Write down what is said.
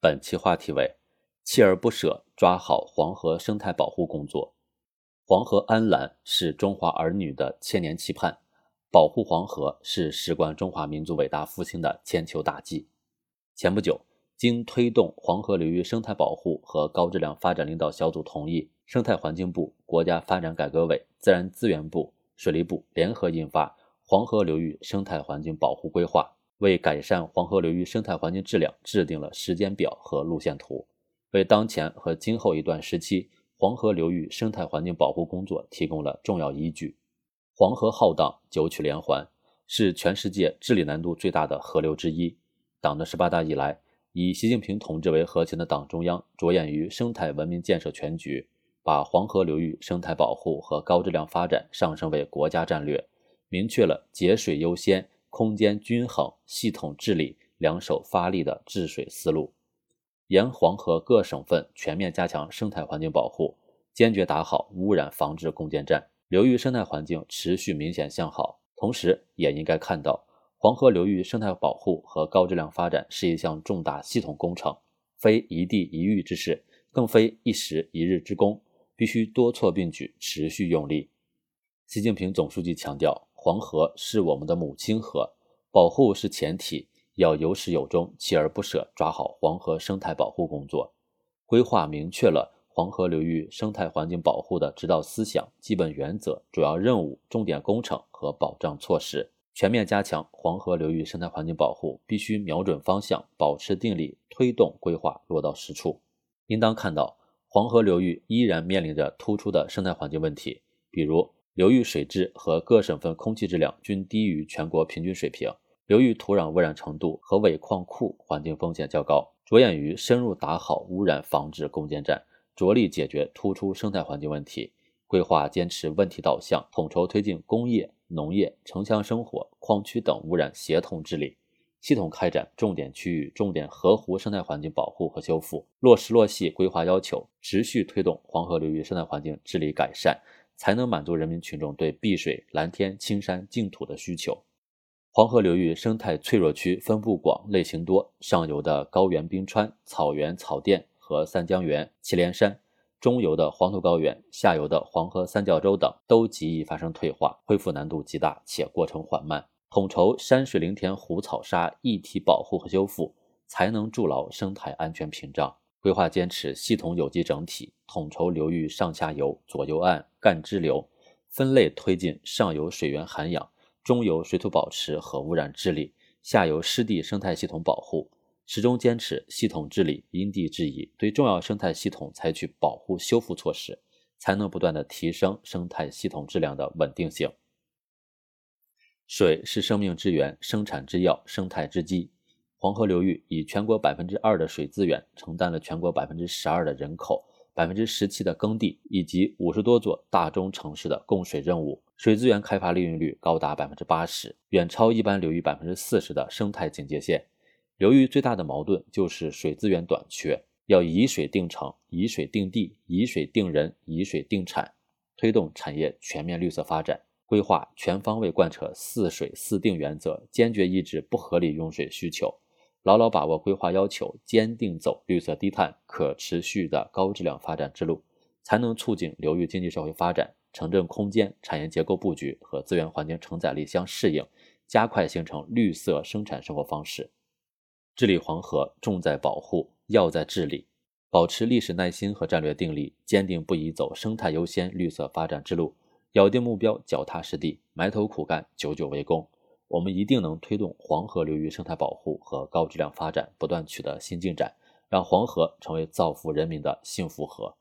本期话题为“锲而不舍抓好黄河生态保护工作”。黄河安澜是中华儿女的千年期盼，保护黄河是事关中华民族伟大复兴的千秋大计。前不久，经推动黄河流域生态保护和高质量发展领导小组同意，生态环境部、国家发展改革委、自然资源部、水利部联合印发《黄河流域生态环境保护规划》。为改善黄河流域生态环境质量制定了时间表和路线图，为当前和今后一段时期黄河流域生态环境保护工作提供了重要依据。黄河浩荡，九曲连环，是全世界治理难度最大的河流之一。党的十八大以来，以习近平同志为核心的党中央着眼于生态文明建设全局，把黄河流域生态保护和高质量发展上升为国家战略，明确了节水优先。空间均衡、系统治理两手发力的治水思路，沿黄河各省份全面加强生态环境保护，坚决打好污染防治攻坚战，流域生态环境持续明显向好。同时，也应该看到，黄河流域生态保护和高质量发展是一项重大系统工程，非一地一域之事，更非一时一日之功，必须多措并举，持续用力。习近平总书记强调。黄河是我们的母亲河，保护是前提，要有始有终，锲而不舍抓好黄河生态保护工作。规划明确了黄河流域生态环境保护的指导思想、基本原则、主要任务、重点工程和保障措施。全面加强黄河流域生态环境保护，必须瞄准方向，保持定力，推动规划落到实处。应当看到，黄河流域依然面临着突出的生态环境问题，比如。流域水质和各省份空气质量均低于全国平均水平，流域土壤污染程度和尾矿库环境风险较高。着眼于深入打好污染防治攻坚战，着力解决突出生态环境问题。规划坚持问题导向，统筹推进工业、农业、城乡生活、矿区等污染协同治理，系统开展重点区域、重点河湖生态环境保护和修复，落实落细规划要求，持续推动黄河流域生态环境治理改善。才能满足人民群众对碧水、蓝天、青山、净土的需求。黄河流域生态脆弱区分布广、类型多，上游的高原冰川、草原、草甸和三江源、祁连山，中游的黄土高原，下游的黄河三角洲等，都极易发生退化，恢复难度极大且过程缓慢。统筹山水林田湖草沙一体保护和修复，才能筑牢生态安全屏障。规划坚持系统有机整体，统筹流域上下游、左右岸干支流，分类推进上游水源涵养、中游水土保持和污染治理、下游湿地生态系统保护，始终坚持系统治理、因地制宜，对重要生态系统采取保护修复措施，才能不断的提升生态系统质量的稳定性。水是生命之源、生产之要、生态之基。黄河流域以全国百分之二的水资源，承担了全国百分之十二的人口、百分之十七的耕地以及五十多座大中城市的供水任务，水资源开发利用率高达百分之八十，远超一般流域百分之四十的生态警戒线。流域最大的矛盾就是水资源短缺，要以水定城、以水定地、以水定人、以水定产，推动产业全面绿色发展。规划全方位贯彻“四水四定”原则，坚决抑制不合理用水需求。牢牢把握规划要求，坚定走绿色低碳、可持续的高质量发展之路，才能促进流域经济社会发展，城镇空间、产业结构布局和资源环境承载力相适应，加快形成绿色生产生活方式。治理黄河重在保护，要在治理，保持历史耐心和战略定力，坚定不移走生态优先、绿色发展之路，咬定目标，脚踏实地，埋头苦干，久久为功。我们一定能推动黄河流域生态保护和高质量发展不断取得新进展，让黄河成为造福人民的幸福河。